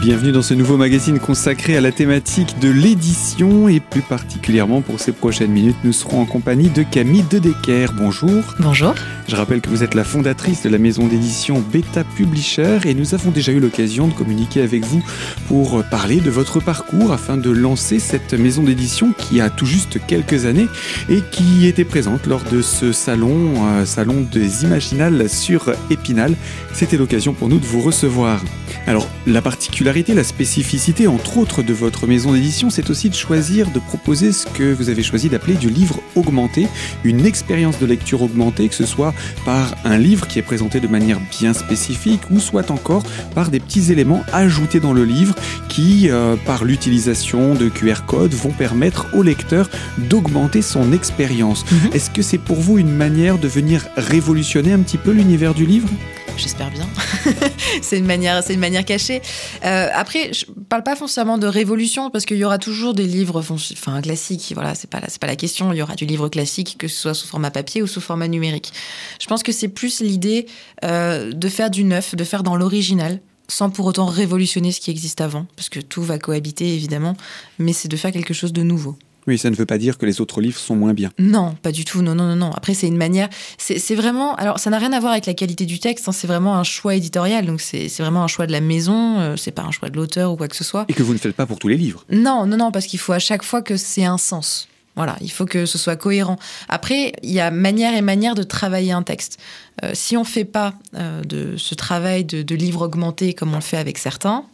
Bienvenue dans ce nouveau magazine consacré à la thématique de l'édition et plus particulièrement pour ces prochaines minutes, nous serons en compagnie de Camille Dedecker. Bonjour. Bonjour. Je rappelle que vous êtes la fondatrice de la maison d'édition Beta Publisher et nous avons déjà eu l'occasion de communiquer avec vous pour parler de votre parcours afin de lancer cette maison d'édition qui a tout juste quelques années et qui était présente lors de ce salon, euh, salon des Imaginales sur Épinal. C'était l'occasion pour nous de vous recevoir. Alors, la particularité, la spécificité, entre autres, de votre maison d'édition, c'est aussi de choisir, de proposer ce que vous avez choisi d'appeler du livre augmenté, une expérience de lecture augmentée, que ce soit par un livre qui est présenté de manière bien spécifique, ou soit encore par des petits éléments ajoutés dans le livre qui, euh, par l'utilisation de QR codes, vont permettre au lecteur d'augmenter son expérience. Mhm. Est-ce que c'est pour vous une manière de venir révolutionner un petit peu l'univers du livre? J'espère bien. c'est une manière, c'est une manière cachée. Euh, après, je parle pas foncièrement de révolution parce qu'il y aura toujours des livres, enfin classiques. Voilà, c'est pas c'est pas la question. Il y aura du livre classique que ce soit sous format papier ou sous format numérique. Je pense que c'est plus l'idée euh, de faire du neuf, de faire dans l'original sans pour autant révolutionner ce qui existe avant, parce que tout va cohabiter évidemment, mais c'est de faire quelque chose de nouveau. Oui, ça ne veut pas dire que les autres livres sont moins bien. Non, pas du tout. Non, non, non, non. Après, c'est une manière. C'est vraiment. Alors, ça n'a rien à voir avec la qualité du texte. Hein, c'est vraiment un choix éditorial. Donc, c'est vraiment un choix de la maison. Euh, c'est pas un choix de l'auteur ou quoi que ce soit. Et que vous ne faites pas pour tous les livres. Non, non, non, parce qu'il faut à chaque fois que c'est un sens. Voilà, il faut que ce soit cohérent. Après, il y a manière et manière de travailler un texte. Euh, si on fait pas euh, de ce travail de, de livre augmenté comme on le fait avec certains,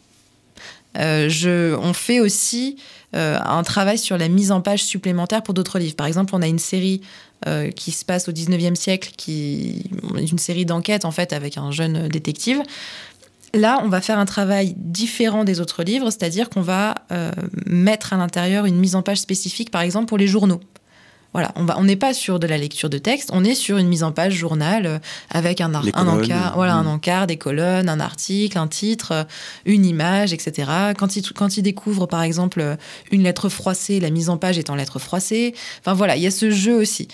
je, on fait aussi euh, un travail sur la mise en page supplémentaire pour d'autres livres. Par exemple, on a une série euh, qui se passe au 19e siècle, qui une série d'enquêtes en fait avec un jeune détective. Là, on va faire un travail différent des autres livres, c'est-à-dire qu'on va euh, mettre à l'intérieur une mise en page spécifique, par exemple pour les journaux. Voilà, on n'est pas sur de la lecture de texte, on est sur une mise en page journal euh, avec un, colonnes, encart, voilà, un mm. encart, des colonnes, un article, un titre, euh, une image, etc. Quand il, quand il découvre, par exemple, euh, une lettre froissée, la mise en page est en lettres froissées. Enfin voilà, il y a ce jeu aussi.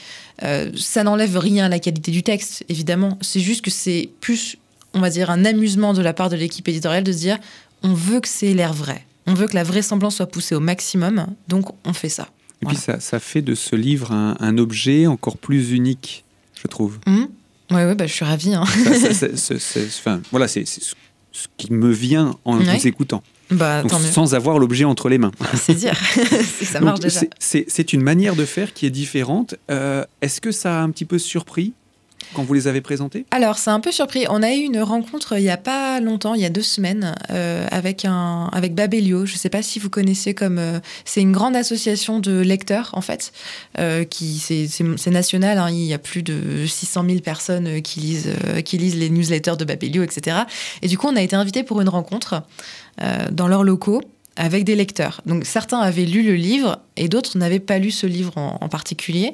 Euh, ça n'enlève rien à la qualité du texte, évidemment. C'est juste que c'est plus, on va dire, un amusement de la part de l'équipe éditoriale de se dire, on veut que c'est l'air vrai. On veut que la vraisemblance soit poussée au maximum, donc on fait ça. Et puis ça, ça fait de ce livre un, un objet encore plus unique, je trouve. Oui, ouais, bah, je suis ravie. hein. Enfin, voilà, c'est ce qui me vient en Ouais. vous écoutant, Bah, Donc, sans avoir l'objet entre les mains. C'est dire. ça Donc, marche déjà. c'est une manière de faire qui est différente. Euh, Est-ce que ça a un petit peu surpris quand vous les avez présentés Alors, c'est un peu surpris. On a eu une rencontre il n'y a pas longtemps, il y a deux semaines, euh, avec, un, avec Babelio. Je ne sais pas si vous connaissez comme. euh, c'est une grande association de lecteurs, en fait. euh, qui c'est, national. hein. il y a plus de 600 000 personnes qui lisent, qui lisent les newsletters de Babelio, etc. Et du coup, on a été invité pour une rencontre dans leurs locaux avec des lecteurs. Donc, certains avaient lu le livre et d'autres n'avaient pas lu ce livre en, particulier.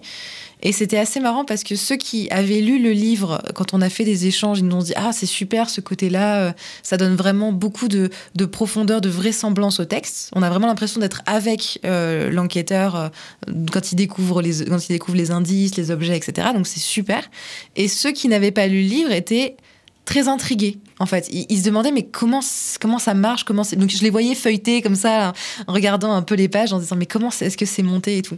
Et c'était assez marrant parce que ceux qui avaient lu le livre, quand on a fait des échanges, ils nous ont dit Ah, c'est super ce côté-là, euh, ça donne vraiment beaucoup de, de profondeur, de vraisemblance au texte. On a vraiment l'impression d'être avec euh, l'enquêteur euh, quand il découvre les indices, les objets, etc. Donc c'est super. Et ceux qui n'avaient pas lu le livre étaient très intrigués. En fait, ils, se demandaient mais comment comment ça marche. Donc je les voyais feuilleter comme ça, en regardant un peu les pages, en disant mais comment est-ce que c'est monté et tout.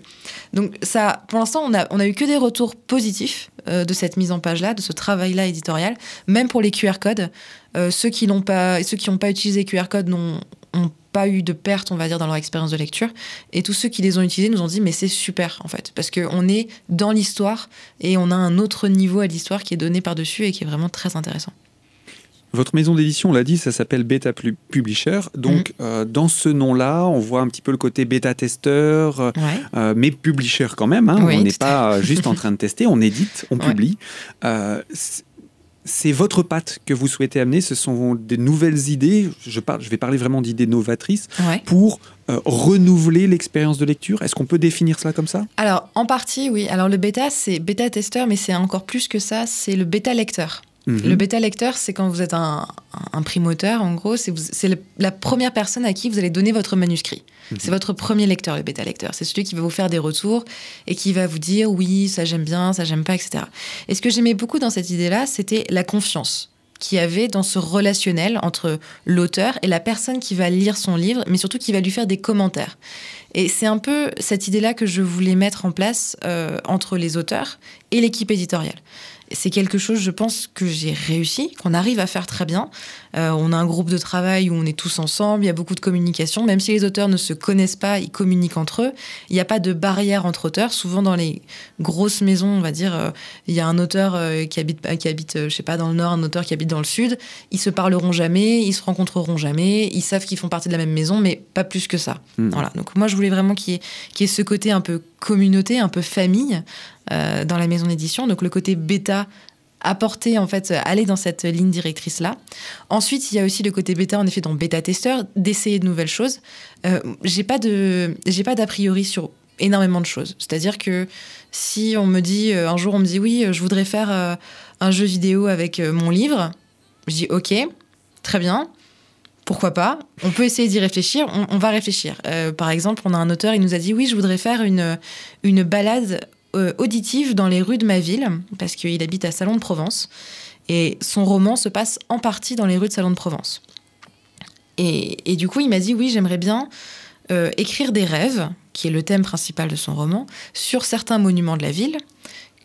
Donc ça, pour l'instant, on a, eu que des retours positifs euh, de cette mise en page-là, de ce travail-là éditorial, même pour les QR codes. Euh, ceux qui n'ont pas, ceux qui pas utilisé QR codes n'ont ont pas eu de perte, on va dire, dans leur expérience de lecture. Et tous ceux qui les ont utilisés nous ont dit, mais c'est super, en fait, parce qu'on est dans l'histoire et on a un autre niveau à l'histoire qui est donné par-dessus et qui est vraiment très intéressant. Votre maison d'édition, on l'a dit, ça s'appelle Beta Publisher. Donc, Mhm. euh, dans ce nom-là, on voit un petit peu le côté bêta-testeur, euh, Ouais. euh, mais publisher quand même. hein. Oui, on n'est pas juste en train de tester, on édite, on Ouais. publie. Euh, c'est votre patte que vous souhaitez amener. Ce sont des nouvelles idées. Je, parle, je vais parler vraiment d'idées novatrices Ouais. pour euh, renouveler l'expérience de lecture. Est-ce qu'on peut définir cela comme ça? Alors, en partie, oui. Alors, le bêta, c'est bêta-testeur, mais c'est encore plus que ça, c'est le bêta-lecteur. Mhm. Le bêta lecteur, c'est quand vous êtes un, un primoteur, en gros, c'est la première personne à qui vous allez donner votre manuscrit. Mhm. C'est votre premier lecteur, le bêta lecteur. C'est celui qui va vous faire des retours et qui va vous dire oui, ça j'aime bien, ça j'aime pas, etc. Et ce que j'aimais beaucoup dans cette idée-là, c'était la confiance. qu'il y avait dans ce relationnel entre l'auteur et la personne qui va lire son livre, mais surtout qui va lui faire des commentaires. Et c'est un peu cette idée-là que je voulais mettre en place euh, entre les auteurs et l'équipe éditoriale c'est quelque chose, je pense, que j'ai réussi, qu'on arrive à faire très bien. Euh, on a un groupe de travail où on est tous ensemble, il y a beaucoup de communication. Même si les auteurs ne se connaissent pas, ils communiquent entre eux. Il n'y a pas de barrière entre auteurs. Souvent, dans les grosses maisons, on va dire, euh, il y a un auteur euh, qui habite, qui habite je sais pas, dans le nord, un auteur qui habite dans le sud. Ils se parleront jamais, ils se rencontreront jamais. Ils savent qu'ils font partie de la même maison, mais pas plus que ça. Hmm. Voilà. Donc, moi, je voulais vraiment qu'il y, qu y, ait ce côté un peu communauté, un peu famille, euh, dans la maison d'édition. Donc le côté bêta apporter en fait aller dans cette ligne directrice là. Ensuite, il y a aussi le côté bêta en effet dans bêta testeur d'essayer de nouvelles choses. Euh, j'ai pas de j'ai pas d'a priori sur énormément de choses. C'est-à-dire que si on me dit euh, un jour on me dit oui, je voudrais faire euh, un jeu vidéo avec mon livre, je dis OK, très bien. Pourquoi pas? On peut essayer d'y réfléchir. On, on, va réfléchir. par exemple, on a un auteur, il nous a dit oui, je voudrais faire une une balade auditive dans les rues de ma ville, parce qu'il habite à Salon de Provence. Et son roman se passe en partie dans les rues de Salon de Provence. Et, du coup, il m'a dit oui, j'aimerais bien euh, écrire des rêves, qui est le thème principal de son roman, sur certains monuments de la ville,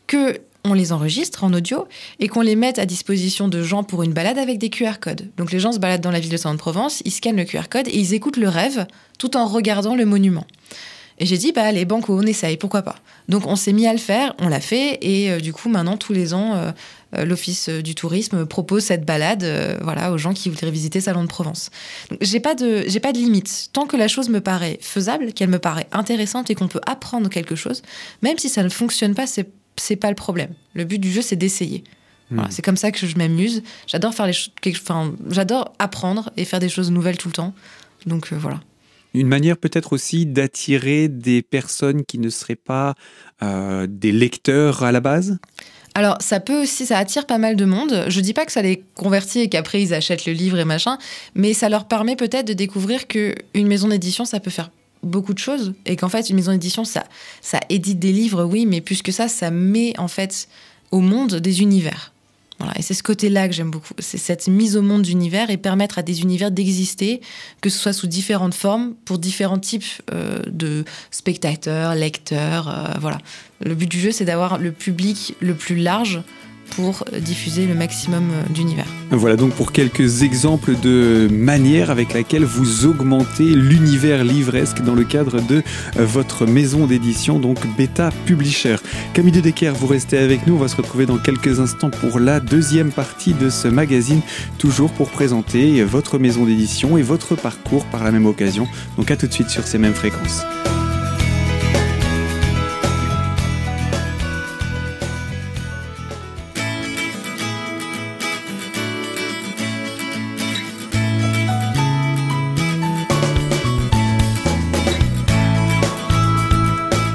que on les enregistre en audio et qu'on les mette à disposition de gens pour une balade avec des QR codes. Donc les gens se baladent dans la ville de Salon de Provence, ils scannent le QR code et ils écoutent le rêve tout en regardant le monument. Et j'ai dit, bah allez, banco, on essaye, pourquoi pas. Donc on s'est mis à le faire, on l'a fait, et euh, du coup maintenant tous les ans, euh, euh, l'Office du tourisme propose cette balade, voilà, aux gens qui voudraient visiter Salon de Provence. J'ai pas de, j'ai pas de limite. Tant que la chose me paraît faisable, qu'elle me paraît intéressante et qu'on peut apprendre quelque chose, même si ça ne fonctionne pas, c'est c'est pas le problème. Le but du jeu, c'est d'essayer. Voilà, hmm. c'est comme ça que je m'amuse. J'adore faire les enfin, j'adore apprendre et faire des choses nouvelles tout le temps. Donc voilà. Une manière peut-être aussi d'attirer des personnes qui ne seraient pas euh, des lecteurs à la base? Alors, ça peut aussi, ça attire pas mal de monde. Je dis pas que ça les convertit et qu'après ils achètent le livre et machin, mais ça leur permet peut-être de découvrir que une maison d'édition, ça peut faire beaucoup de choses et qu'en fait, une maison d'édition, ça, ça édite des livres, oui, mais plus que ça, ça met en fait au monde des univers. Et c'est ce côté-là que j'aime beaucoup. C'est cette mise au monde d'univers et permettre à des univers d'exister, que ce soit sous différentes formes, pour différents types euh, de spectateurs, lecteurs. Euh, voilà. Le but du jeu, c'est d'avoir le public le plus large pour diffuser le maximum euh, d'univers. Voilà donc pour quelques exemples de manières avec laquelle vous augmentez l'univers livresque dans le cadre de euh, votre maison d'édition, donc Beta Publisher. Camille de Decker, vous restez avec nous, on va se retrouver dans quelques instants pour la deuxième partie de ce magazine, toujours pour présenter votre maison d'édition et votre parcours par la même occasion. Donc à tout de suite sur ces mêmes fréquences.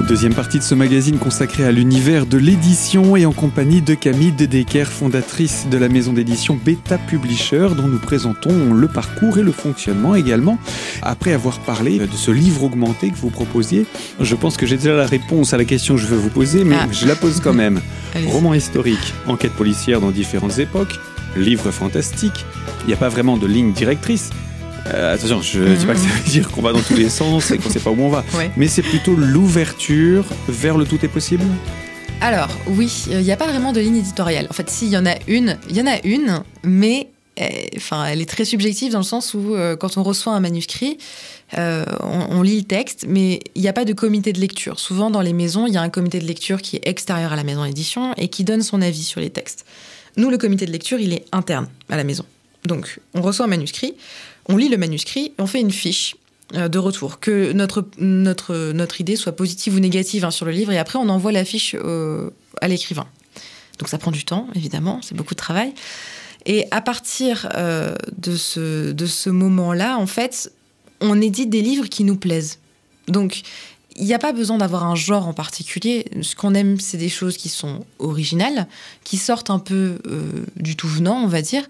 Deuxième partie de ce magazine consacré à l'univers de l'édition et en compagnie de Camille Dedeker, fondatrice de la maison d'édition Beta Publisher, dont nous présentons le parcours et le fonctionnement également. Après avoir parlé de ce livre augmenté que vous proposiez, je pense que j'ai déjà la réponse à la question que je veux vous poser, mais ah. je la pose quand même. Roman historique, enquête policière dans différentes époques, livre fantastique. Il n'y a pas vraiment de ligne directrice, euh, attention, je ne dis pas que ça veut dire qu'on va dans tous les sens et qu'on ne sait pas où on va. Mais c'est plutôt l'ouverture vers le tout est possible? Alors, oui, il n'y a pas vraiment de ligne éditoriale. En fait, s'il y en a une, il y en a une, mais eh, enfin, elle est très subjective dans le sens où euh, quand on reçoit un manuscrit, euh, on, on, lit le texte, mais il n'y a pas de comité de lecture. Souvent, dans les maisons, il y a un comité de lecture qui est extérieur à la maison d'édition et qui donne son avis sur les textes. Nous, le comité de lecture, il est interne à la maison. Donc, on reçoit un manuscrit, on lit le manuscrit, on fait une fiche euh, de retour, que notre, notre, notre idée soit positive ou négative hein, sur le livre, et après on envoie la fiche à l'écrivain. Donc ça prend du temps, évidemment, c'est beaucoup de travail. Et à partir euh, de ce, de ce moment-là, en fait, on édite des livres qui nous plaisent. Donc, il n'y a pas besoin d'avoir un genre en particulier. Ce qu'on aime, c'est des choses qui sont originales, qui sortent un peu euh, du tout venant, on va dire,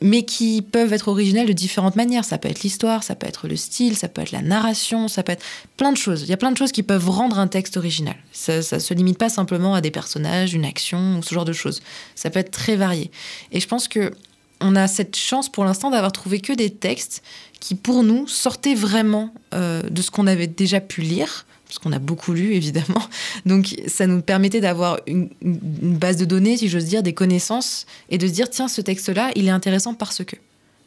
mais qui peuvent être originales de différentes manières. Ça peut être l'histoire, ça peut être le style, ça peut être la narration, ça peut être plein de choses. Il y a plein de choses qui peuvent rendre un texte original. Ça ne se limite pas simplement à des personnages, une action ou ce genre de choses. Ça peut être très varié. Et je pense que on a cette chance pour l'instant d'avoir trouvé que des textes qui, pour nous, sortaient vraiment euh, de ce qu'on avait déjà pu lire, parce qu'on a beaucoup lu, évidemment. Donc, ça nous permettait d'avoir une, base de données, si j'ose dire, des connaissances, et de se dire, tiens, ce texte-là, il est intéressant parce que.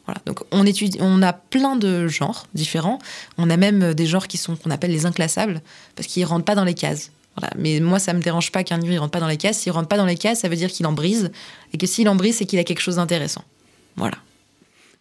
Voilà. Donc, on, étudie, on a plein de genres différents. On a même des genres qui sont qu'on appelle les inclassables, parce qu'ils ne rentrent pas dans les cases. Voilà. Mais moi, ça me dérange pas qu'un livre ne rentre pas dans les cases. S'il rentre pas dans les cases, ça veut dire qu'il en brise. Et que s'il en brise, c'est qu'il a quelque chose d'intéressant. Voilà.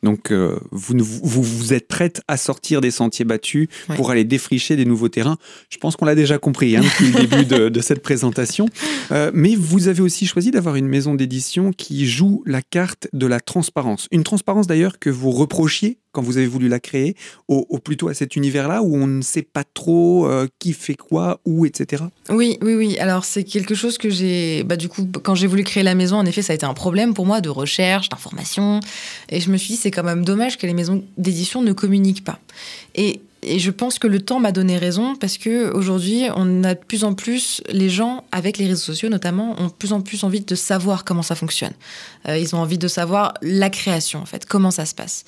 Donc, euh, vous, vous, vous, êtes prête à sortir des sentiers battus pour aller défricher des nouveaux terrains. Je pense qu'on l'a déjà compris hein, depuis le début de, cette présentation. Euh, mais vous avez aussi choisi d'avoir une maison d'édition qui joue la carte de la transparence. Une transparence d'ailleurs que vous reprochiez quand vous avez voulu la créer, au, plutôt à cet univers-là où on ne sait pas trop euh, qui fait quoi, où, etc. Oui, oui, oui. Alors c'est quelque chose que j'ai, bah, du coup, quand j'ai voulu créer la maison, en effet, ça a été un problème pour moi de recherche, d'information, et je me suis dit c'est quand même dommage que les maisons d'édition ne communiquent pas. Et et je pense que le temps m'a donné raison parce que aujourd'hui, on a de plus en plus les gens avec les réseaux sociaux notamment ont de plus en plus envie de savoir comment ça fonctionne. Euh, ils ont envie de savoir la création en fait, comment ça se passe.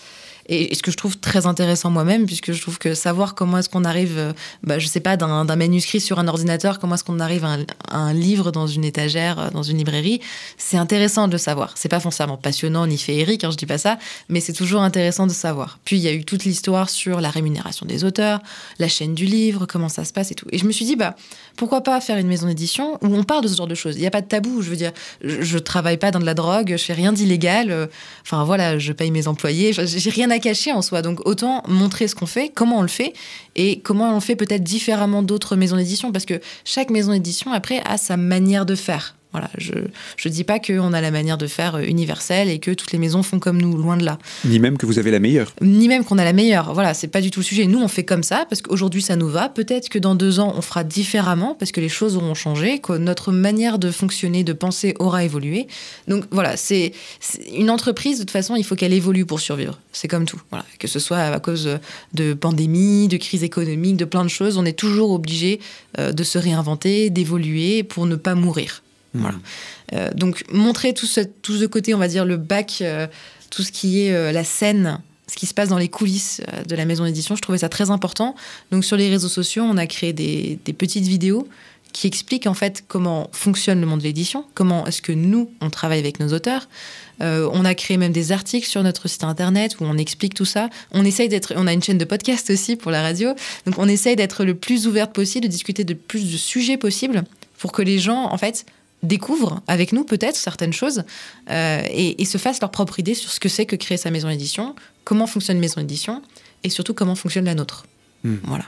Et, ce que je trouve très intéressant moi-même, puisque je trouve que savoir comment est-ce qu'on arrive, euh, bah, je sais pas, d'un manuscrit sur un ordinateur, comment est-ce qu'on arrive à un, livre dans une étagère, euh, dans une librairie, c'est intéressant de le savoir. C'est pas forcément passionnant ni féerique, hein, je dis pas ça, mais c'est toujours intéressant de savoir. Puis il y a eu toute l'histoire sur la rémunération des auteurs, la chaîne du livre, comment ça se passe et tout. Et je me suis dit, bah, pourquoi pas faire une maison d'édition où on parle de ce genre de choses Il n'y a pas de tabou, je veux dire, je, je, travaille pas dans de la drogue, je fais rien d'illégal, euh, enfin voilà, je paye mes employés, j'ai rien à caché en soi. Donc autant montrer ce qu'on fait, comment on le fait, et comment on le fait peut-être différemment d'autres maisons d'édition, parce que chaque maison d'édition, après, a sa manière de faire. Voilà, je ne dis pas qu'on a la manière de faire euh, universelle et que toutes les maisons font comme nous, loin de là. Ni même que vous avez la meilleure. Ni même qu'on a la meilleure. Voilà, c'est pas du tout le sujet. Nous, on fait comme ça parce qu'aujourd'hui, ça nous va. Peut-être que dans deux ans, on fera différemment parce que les choses auront changé, que notre manière de fonctionner, de penser aura évolué. Donc voilà, c'est une entreprise, de toute façon, il faut qu'elle évolue pour survivre. C'est comme tout. Voilà, que ce soit à cause de pandémie, de crise économique, de plein de choses, on est toujours obligé euh, de se réinventer, d'évoluer pour ne pas mourir. Voilà. Euh, donc montrer tout ce, tout ce côté, on va dire le bac, euh, tout ce qui est euh, la scène, ce qui se passe dans les coulisses de la maison d'édition, je trouvais ça très important. Donc sur les réseaux sociaux, on a créé des, des petites vidéos qui expliquent en fait comment fonctionne le monde de l'édition, comment est-ce que nous, on travaille avec nos auteurs. on a créé même des articles sur notre site internet où on explique tout ça. On essaye d'être, on a une chaîne de podcast aussi pour la radio, donc on essaye d'être le plus ouverte possible, de discuter de plus de sujets possibles pour que les gens, en fait, découvrent avec nous peut-être certaines choses euh, et, se fassent leur propre idée sur ce que c'est que créer sa maison d'édition, comment fonctionne une maison d'édition et surtout comment fonctionne la nôtre. Hmm. Voilà.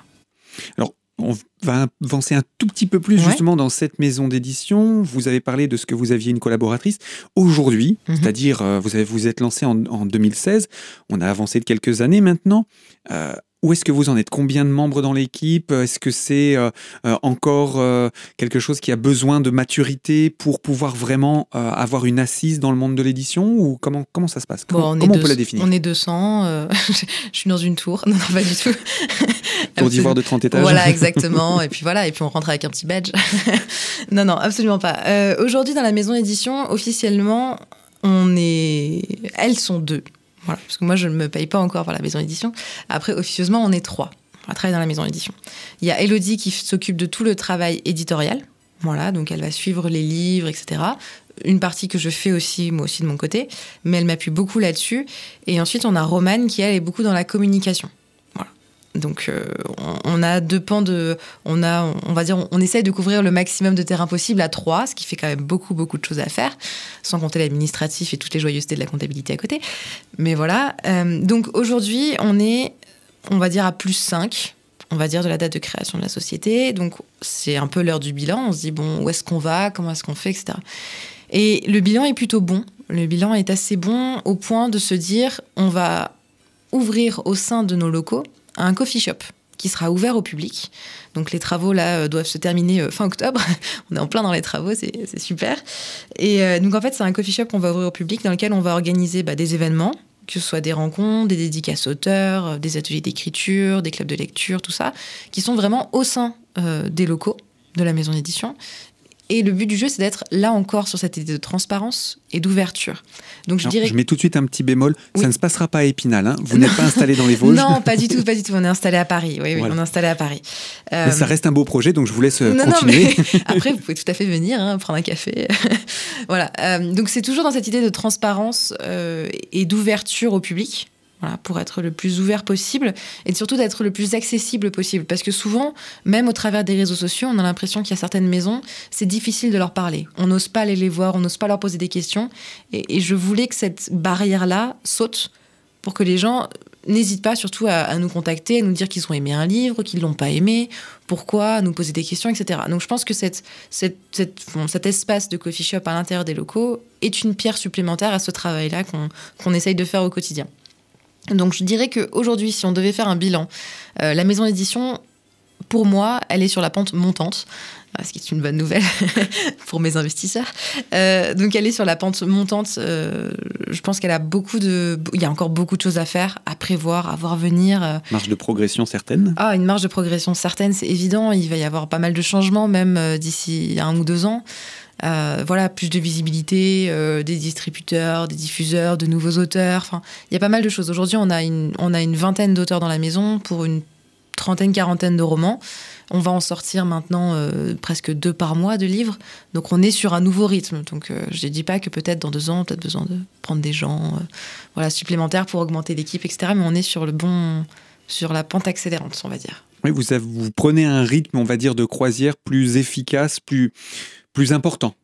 Alors, on va avancer un tout petit peu plus justement dans cette maison d'édition. Vous avez parlé de ce que vous aviez une collaboratrice. Aujourd'hui, mhm. c'est-à-dire euh, vous avez, vous êtes lancé en, 2016, on a avancé de quelques années maintenant. Euh, où est-ce que vous en êtes? Combien de membres dans l'équipe? Est-ce que c'est euh, euh, encore euh, quelque chose qui a besoin de maturité pour pouvoir vraiment avoir une assise dans le monde de l'édition? Ou comment, comment ça se passe? Comment, on, peut la définir? On est 200. je suis dans une tour. Non, non pas du tout. tour d'ivoire de 30 étages. Voilà, exactement. et puis voilà, et puis on rentre avec un petit badge. non, non, absolument pas. Aujourd'hui, dans la maison d'édition, officiellement, on est. Elles sont deux. Parce que moi, je ne me paye pas encore par la maison d'édition. Après, officieusement, on est trois à travailler dans la maison d'édition. Il y a Elodie qui s'occupe de tout le travail éditorial. Voilà, donc elle va suivre les livres, etc. Une partie que je fais aussi, moi aussi de mon côté, mais elle m'appuie beaucoup là-dessus. Et ensuite, on a Romane qui, elle, est beaucoup dans la communication. Donc euh, on, a deux pans de, on a, on va dire, on, essaye de couvrir le maximum de terrain possible à trois, ce qui fait quand même beaucoup beaucoup de choses à faire, sans compter l'administratif et toutes les joyeusetés de la comptabilité à côté. Mais voilà. Euh, donc aujourd'hui, on est, on va dire à plus 5 on va dire de la date de création de la société. Donc c'est un peu l'heure du bilan. On se dit bon, où est-ce qu'on va, comment est-ce qu'on fait, etc. Et le bilan est plutôt bon. Le bilan est assez bon au point de se dire on va ouvrir au sein de nos locaux un coffee shop qui sera ouvert au public. Donc les travaux là euh, doivent se terminer euh, fin octobre. on est en plein dans les travaux, c'est super. Et euh, donc en fait c'est un coffee shop qu'on va ouvrir au public dans lequel on va organiser bah, des événements, que ce soit des rencontres, des dédicaces auteurs, des ateliers d'écriture, des clubs de lecture, tout ça, qui sont vraiment au sein des locaux de la maison d'édition Et le but du jeu, c'est d'être là encore sur cette idée de transparence et d'ouverture. Donc je dirais. Je mets tout de suite un petit bémol. Ça ne se passera pas à Épinal. Hein. Vous n'êtes pas installé dans les Vosges. Non, pas du tout, pas du tout. On est installé à Paris. Oui, oui, on est installé à Paris. Mais ça reste un beau projet, donc je vous laisse euh, continuer. Non, mais après, vous pouvez tout à fait venir, hein, prendre un café. voilà. Euh, donc c'est toujours dans cette idée de transparence euh, et d'ouverture au public pour être le plus ouvert possible et surtout d'être le plus accessible possible. Parce que souvent, même au travers des réseaux sociaux, on a l'impression qu'il y a certaines maisons, c'est difficile de leur parler. On n'ose pas aller les voir, on n'ose pas leur poser des questions. Et, je voulais que cette barrière-là saute pour que les gens n'hésitent pas surtout à, nous contacter, à nous dire qu'ils ont aimé un livre, qu'ils l'ont pas aimé, pourquoi, à nous poser des questions, etc. Donc je pense que cet espace de coffee shop à l'intérieur des locaux est une pierre supplémentaire à ce travail-là qu'on essaye de faire au quotidien. Donc je dirais qu'aujourd'hui, si on devait faire un bilan, euh, la maison d'édition, pour moi, elle est sur la pente montante, euh, ce qui est une bonne nouvelle pour mes investisseurs. Euh, donc elle est sur la pente montante. je pense qu'elle a beaucoup de, il y a encore beaucoup de choses à faire, à prévoir, à voir venir. Marge de progression certaine? Ah, une marge de progression certaine, c'est évident. Il va y avoir pas mal de changements, même d'ici un ou deux ans. Euh, voilà, plus de visibilité, euh, des distributeurs, des diffuseurs, de nouveaux auteurs. Enfin, il y a pas mal de choses. Aujourd'hui, on a une, on a une vingtaine d'auteurs dans la maison pour une trentaine, quarantaine de romans. On va en sortir maintenant euh, presque deux par mois de livres. Donc on est sur un nouveau rythme. Donc je ne dis pas que peut-être dans deux ans, peut-être besoin de prendre des gens voilà, supplémentaires pour augmenter l'équipe, etc. Mais on est sur le bon, sur la pente accélérante, on va dire. Oui, vous, vous prenez un rythme, on va dire, de croisière plus efficace, plus, plus important.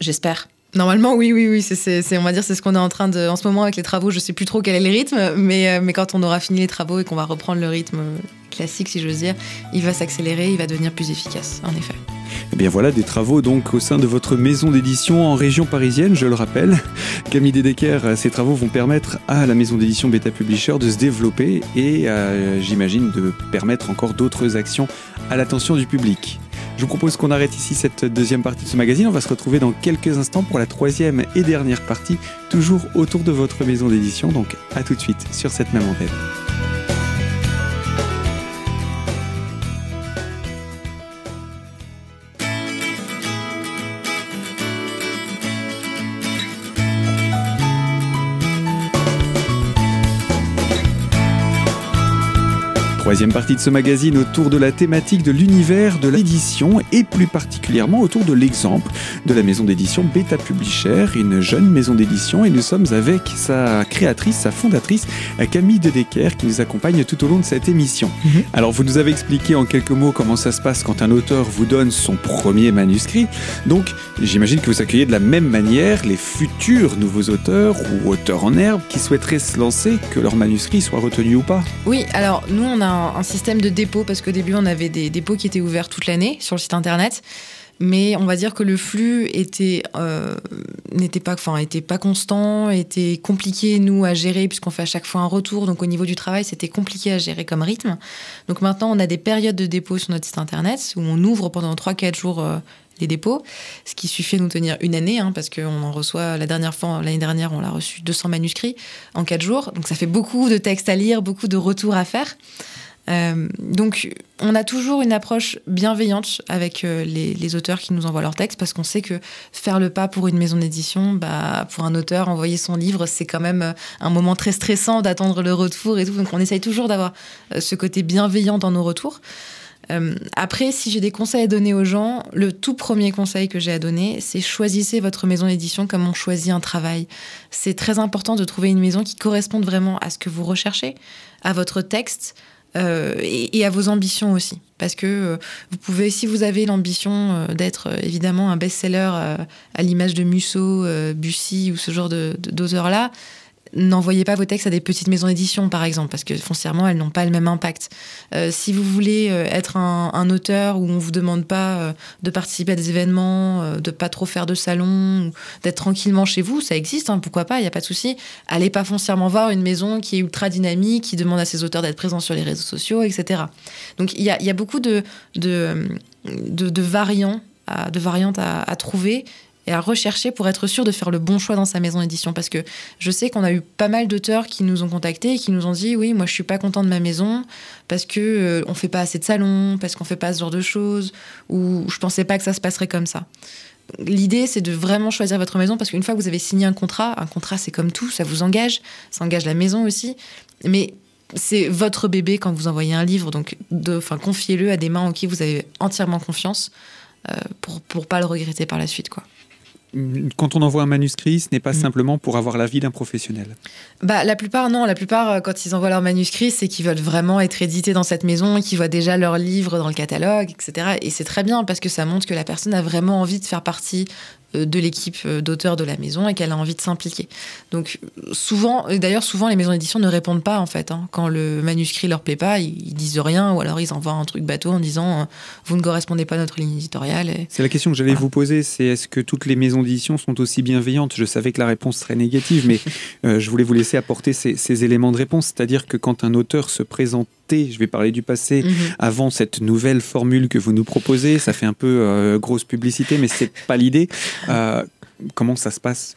J'espère. Normalement, oui, oui, oui. C'est, on va dire, c'est ce qu'on est en train de. En ce moment, avec les travaux, je sais plus trop quel est le rythme, mais, euh, mais quand on aura fini les travaux et qu'on va reprendre le rythme classique, si j'ose dire, il va s'accélérer, il va devenir plus efficace, en effet. Eh bien voilà, des travaux donc au sein de votre maison d'édition en région parisienne, je le rappelle. Camille Dedecker, ces travaux vont permettre à la maison d'édition Beta Publisher de se développer et euh, j'imagine de permettre encore d'autres actions à l'attention du public. Je vous propose qu'on arrête ici cette deuxième partie de ce magazine. On va se retrouver dans quelques instants pour la troisième et dernière partie, toujours autour de votre maison d'édition. Donc à tout de suite sur cette même antenne. Troisième partie de ce magazine autour de la thématique de l'univers de l'édition et plus particulièrement autour de l'exemple de la maison d'édition Beta Publisher, une jeune maison d'édition et nous sommes avec sa créatrice, sa fondatrice Camille Dedecker qui nous accompagne tout au long de cette émission. Mhm. Alors vous nous avez expliqué en quelques mots comment ça se passe quand un auteur vous donne son premier manuscrit. Donc j'imagine que vous accueillez de la même manière les futurs nouveaux auteurs ou auteurs en herbe qui souhaiteraient se lancer, que leur manuscrit soit retenu ou pas. Oui, alors nous on a un, système de dépôt parce qu'au début, on avait des dépôts qui étaient ouverts toute l'année sur le site internet. Mais on va dire que le flux euh, n'était pas, pas constant, était compliqué nous à gérer puisqu'on fait à chaque fois un retour. Donc au niveau du travail, c'était compliqué à gérer comme rythme. Donc maintenant, on a des périodes de dépôt sur notre site internet où on ouvre pendant 3-4 jours euh, les dépôts, ce qui suffit de nous tenir une année, hein, parce qu'on en reçoit, la dernière fois, l'année dernière, on a reçu 200 manuscrits en 4 jours. Donc ça fait beaucoup de textes à lire, beaucoup de retours à faire. Euh, donc, on a toujours une approche bienveillante avec euh, les, auteurs qui nous envoient leurs textes parce qu'on sait que faire le pas pour une maison d'édition, bah, pour un auteur, envoyer son livre, c'est quand même euh, un moment très stressant d'attendre le retour et tout. Donc, on essaye toujours d'avoir ce côté bienveillant dans nos retours. après, si j'ai des conseils à donner aux gens, le tout premier conseil que j'ai à donner, c'est choisissez votre maison d'édition comme on choisit un travail. C'est très important de trouver une maison qui corresponde vraiment à ce que vous recherchez, à votre texte, euh, et, à vos ambitions aussi. Parce que euh, vous pouvez, si vous avez l'ambition euh, d'être évidemment un best-seller à l'image de Musso, Bussy ou ce genre d'auteurs-là, N'envoyez pas vos textes à des petites maisons d'édition, par exemple, parce que foncièrement, elles n'ont pas le même impact. Euh, si vous voulez euh, être un, auteur où on vous demande pas euh, de participer à des événements, de pas trop faire de salon, d'être tranquillement chez vous, ça existe, hein, pourquoi pas, il n'y a pas de souci. Allez pas foncièrement voir une maison qui est ultra dynamique, qui demande à ses auteurs d'être présents sur les réseaux sociaux, etc. Donc il y a, beaucoup de, de, de, variants, de variantes à trouver à rechercher pour être sûr de faire le bon choix dans sa maison d'édition. Parce que je sais qu'on a eu pas mal d'auteurs qui nous ont contactés et qui nous ont dit oui, moi je suis pas content de ma maison parce que euh, on fait pas assez de salons, parce qu'on fait pas ce genre de choses, ou je pensais pas que ça se passerait comme ça. L'idée, c'est de vraiment choisir votre maison parce qu'une fois que vous avez signé un contrat, un contrat, c'est comme tout, ça vous engage, ça engage la maison aussi. Mais c'est votre bébé quand vous envoyez un livre, donc confiez-le à des mains en qui vous avez entièrement confiance euh, pour pour pas le regretter par la suite, quoi. Quand on envoie un manuscrit, ce n'est pas mm. simplement pour avoir l'avis d'un professionnel. Bah, la plupart, non. La plupart, euh, quand ils envoient leur manuscrit, c'est qu'ils veulent vraiment être édités dans cette maison, qu'ils voient déjà leur livre dans le catalogue, etc. Et c'est très bien parce que ça montre que la personne a vraiment envie de faire partie de l'équipe euh, d'auteurs de la maison et qu'elle a envie de s'impliquer. Donc souvent, d'ailleurs souvent les maisons d'édition ne répondent pas en fait. Hein. Quand le manuscrit leur plaît pas, ils, disent rien ou alors ils envoient un truc bateau en disant euh, vous ne correspondez pas à notre ligne éditoriale. C'est la question que j'allais vous poser, c'est est-ce que toutes les maisons d'édition sont aussi bienveillantes? Je savais que la réponse serait négative, mais je voulais vous laisser apporter ces, ces éléments de réponse, c'est-à-dire que quand un auteur se présente je vais parler du passé, mhm. avant cette nouvelle formule que vous nous proposez. Ça fait un peu euh, grosse publicité, mais c'est pas l'idée. Euh, comment ça se passe?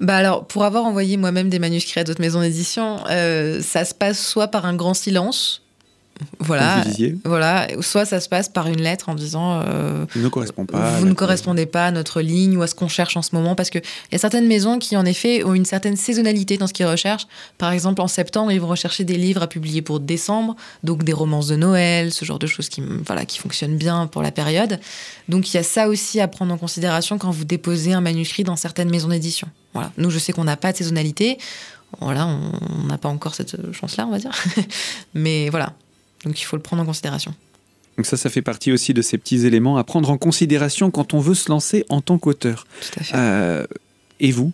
Bah alors, pour avoir envoyé moi-même des manuscrits à d'autres maisons d'édition, euh, ça se passe soit par un grand silence, voilà, voilà. Soit ça se passe par une lettre en disant euh, ne correspond pas vous ne correspondez pas à notre ligne ou à ce qu'on cherche en ce moment parce que il y a certaines maisons qui en effet ont une certaine saisonnalité dans ce qu'ils recherchent. Par exemple, en septembre, ils vont rechercher des livres à publier pour décembre, donc des romances de Noël, ce genre de choses qui voilà qui fonctionnent bien pour la période. Donc il y a ça aussi à prendre en considération quand vous déposez un manuscrit dans certaines maisons d'édition. Voilà. Nous, je sais qu'on n'a pas de saisonnalité. Voilà, on n'a pas encore cette chance-là, on va dire. Mais voilà, donc il faut le prendre en considération. Donc ça, ça fait partie aussi de ces petits éléments à prendre en considération quand on veut se lancer en tant qu'auteur. Tout à fait. Euh, et vous,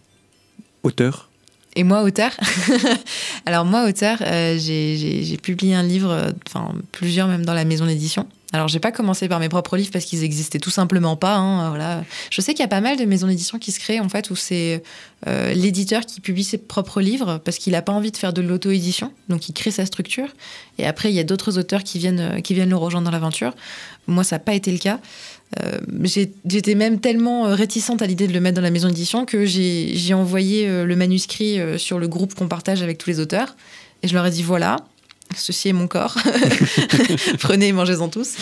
auteur? Et moi, auteur? Alors moi, auteur, euh, j'ai publié un livre, enfin plusieurs même dans la maison d'édition. Alors, j'ai pas commencé par mes propres livres parce qu'ils existaient tout simplement pas. Hein, voilà. Je sais qu'il y a pas mal de maisons d'édition qui se créent en fait où c'est euh, l'éditeur qui publie ses propres livres parce qu'il n'a pas envie de faire de l'auto-édition, donc il crée sa structure. Et après, il y a d'autres auteurs qui viennent, euh, qui viennent le rejoindre dans l'aventure. Moi, ça n'a pas été le cas. Euh, j'étais même tellement réticente à l'idée de le mettre dans la maison d'édition que j'ai envoyé le manuscrit sur le groupe qu'on partage avec tous les auteurs. Et je leur ai dit voilà, ceci est mon corps. Prenez et mangez-en tous.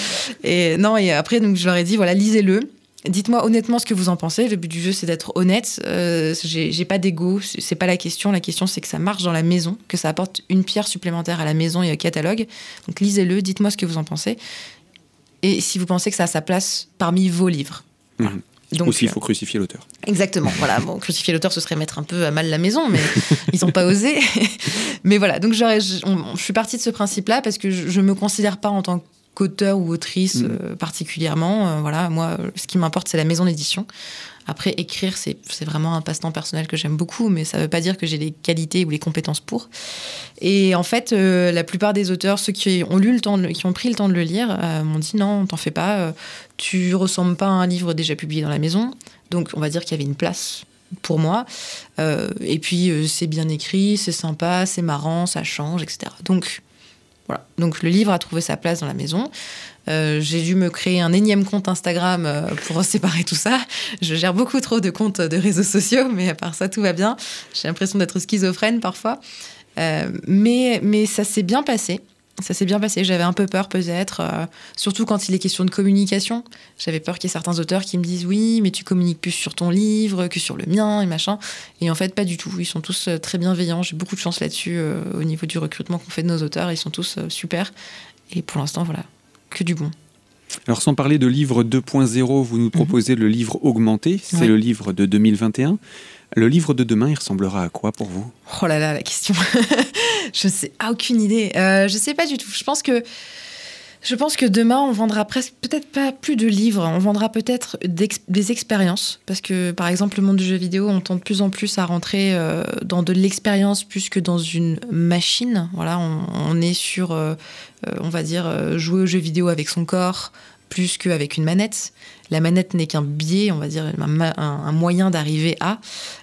Et non, et après, donc, je leur ai dit, voilà, lisez-le. Dites-moi honnêtement ce que vous en pensez. Le but du jeu, c'est d'être honnête. Euh, j'ai pas d'ego, c'est pas la question. La question, c'est que ça marche dans la maison, que ça apporte une pierre supplémentaire à la maison et au catalogue. Donc lisez-le, dites-moi ce que vous en pensez. Et si vous pensez que ça a sa place parmi vos livres. Mmh. Donc, Aussi, il faut crucifier l'auteur. Exactement. Voilà. Bon, crucifier l'auteur, ce serait mettre un peu à mal la maison, mais ils n'ont pas osé. mais voilà. Donc, je, je suis partie de ce principe-là parce que je ne me considère pas en tant qu'auteur ou autrice mm. euh, particulièrement. Euh, voilà. Moi, ce qui m'importe, c'est la maison d'édition. Après, écrire, c'est vraiment un passe-temps personnel que j'aime beaucoup, mais ça ne veut pas dire que j'ai les qualités ou les compétences pour. Et en fait, euh, la plupart des auteurs, ceux qui ont lu le temps, qui ont pris le temps de le lire, euh, m'ont dit non, t'en fais pas, euh, tu ressembles pas à un livre déjà publié dans la maison. Donc, on va dire qu'il y avait une place pour moi. et puis, c'est bien écrit, c'est sympa, c'est marrant, ça change, etc. Donc, voilà. Donc, le livre a trouvé sa place dans la maison. Euh, j'ai dû me créer un énième compte Instagram euh, pour séparer tout ça. Je gère beaucoup trop de comptes de réseaux sociaux, mais à part ça, tout va bien. J'ai l'impression d'être schizophrène parfois. Euh, mais, mais ça s'est bien passé. Ça s'est bien passé. J'avais un peu peur peut-être, surtout quand il est question de communication. J'avais peur qu'il y ait certains auteurs qui me disent oui, mais tu communiques plus sur ton livre que sur le mien et machin. Et en fait, pas du tout. Ils sont tous très bienveillants. J'ai beaucoup de chance là-dessus au niveau du recrutement qu'on fait de nos auteurs. Ils sont tous super. Et pour l'instant, voilà, que du bon. Alors sans parler de livre 2.0, vous nous mhm. proposez le livre augmenté, c'est le livre de 2021. Le livre de demain, il ressemblera à quoi pour vous? Oh là là, la question. je sais, ah, aucune idée. Euh, je sais pas du tout. Je pense que je pense que demain, on vendra presque, peut-être pas plus de livres, on vendra peut-être des expériences. Parce que, par exemple, le monde du jeu vidéo, on tend de plus en plus à rentrer euh, dans de l'expérience plus que dans une machine. Voilà, on, est sur, euh, euh, on va dire, jouer au jeu vidéo avec son corps plus qu'avec une manette. La manette n'est qu'un biais, on va dire, un, moyen d'arriver à.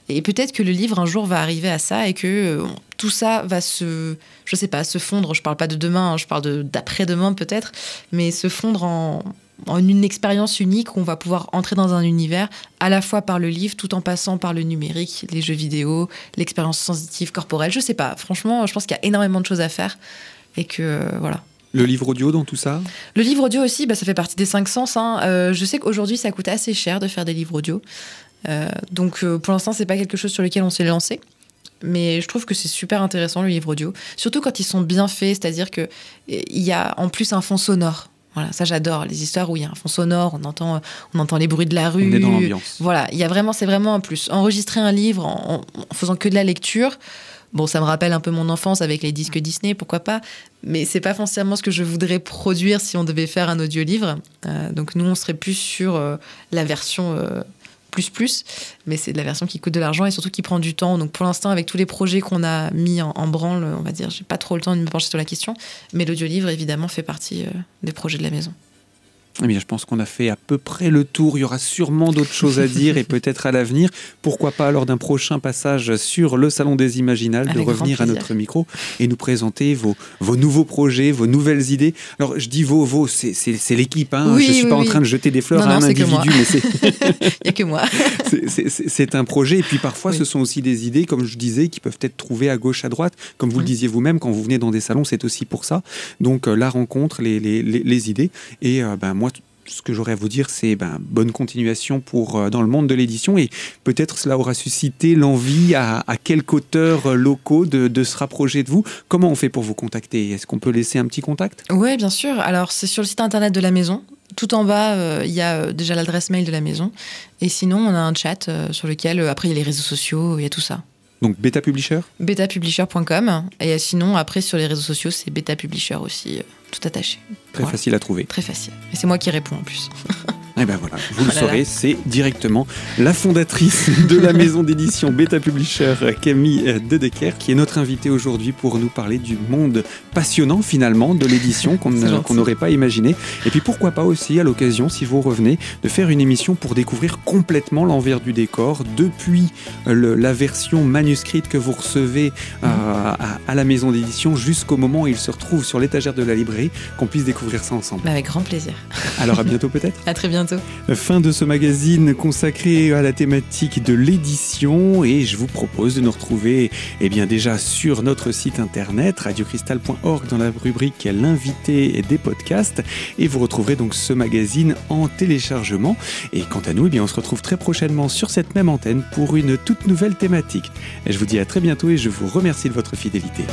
Et peut-être que le livre un jour va arriver à ça et que tout ça va se, je sais pas, se fondre. Je parle pas de demain, hein, je parle d'après-demain peut-être, mais se fondre en, en une expérience unique où on va pouvoir entrer dans un univers à la fois par le livre tout en passant par le numérique, les jeux vidéo, l'expérience sensitive corporelle. Je sais pas, franchement, je pense qu'il y a énormément de choses à faire et que euh, voilà. Le livre audio dans tout ça Le livre audio aussi, bah, ça fait partie des cinq sens. Hein. Euh, je sais qu'aujourd'hui, ça coûte assez cher de faire des livres audio. Euh, donc pour l'instant, c'est pas quelque chose sur lequel on s'est lancé. Mais je trouve que c'est super intéressant le livre audio, surtout quand ils sont bien faits, c'est-à-dire qu'il y a en plus un fond sonore. Voilà, ça j'adore les histoires où il y a un fond sonore, on entend, on entend les bruits de la rue. On est dans l'ambiance. Voilà, il y a vraiment, c'est vraiment un plus. Enregistrer un livre en, faisant que de la lecture, bon, ça me rappelle un peu mon enfance avec les disques Disney, pourquoi pas, mais c'est pas forcément ce que je voudrais produire si on devait faire un audio-livre. Euh, donc nous, on serait plus sur euh, la version euh, plus plus, mais c'est de la version qui coûte de l'argent et surtout qui prend du temps. Donc pour l'instant, avec tous les projets qu'on a mis en, branle, on va dire, j'ai pas trop le temps de me pencher sur la question, mais l'audiolivre évidemment fait partie euh, des projets de la maison. Eh bien, je pense qu'on a fait à peu près le tour. Il y aura sûrement d'autres choses à dire et peut-être à l'avenir. Pourquoi pas lors d'un prochain passage sur le Salon des Imaginales de revenir à notre micro et nous présenter vos, vos nouveaux projets, vos nouvelles idées. Alors, je dis vos, vos, c'est l'équipe. Hein. je ne suis pas en train de jeter des fleurs à un individu, mais c'est. Il n'y a que moi. c'est un projet. Et puis parfois, ce sont aussi des idées, comme je disais, qui peuvent être trouvées à gauche, à droite. Comme vous le disiez vous-même, quand vous venez dans des salons, c'est aussi pour ça. Donc, euh, la rencontre, les, les, les, idées. Et euh, ben, moi, ce que j'aurais à vous dire, c'est ben, bonne continuation pour, euh, dans le monde de l'édition et peut-être cela aura suscité l'envie à, quelques auteurs euh, locaux de, se rapprocher de vous. Comment on fait pour vous contacter? Est-ce qu'on peut laisser un petit contact? Oui, bien sûr. Alors, c'est sur le site internet de la maison. Tout en bas, euh, il y a déjà l'adresse mail de la maison. Et sinon, on a un chat sur lequel, après, il y a les réseaux sociaux, il y a tout ça. Donc Beta Publisher Betapublisher.com. Et sinon, après, sur les réseaux sociaux, c'est Beta Publisher aussi, tout attaché. Très facile à trouver. Très facile. Et c'est moi qui réponds en plus. Et eh ben voilà, vous le saurez, c'est directement la fondatrice de la maison d'édition Beta Publisher, Camille Dedecker, qui est notre invitée aujourd'hui pour nous parler du monde passionnant finalement de l'édition qu'on n'aurait pas imaginé. Et puis pourquoi pas aussi à l'occasion, si vous revenez, de faire une émission pour découvrir complètement l'envers du décor depuis la version manuscrite que vous recevez euh, à, la maison d'édition jusqu'au moment où il se retrouve sur l'étagère de la librairie, qu'on puisse découvrir ça ensemble. Avec grand plaisir. Alors à bientôt peut-être. À très bientôt. Fin de ce magazine consacré à la thématique de l'édition et je vous propose de nous retrouver eh bien déjà sur notre site internet radiocristal.org dans la rubrique l'invité des podcasts et vous retrouverez donc ce magazine en téléchargement et quant à nous eh bien on se retrouve très prochainement sur cette même antenne pour une toute nouvelle thématique. Je vous dis à très bientôt et je vous remercie de votre fidélité.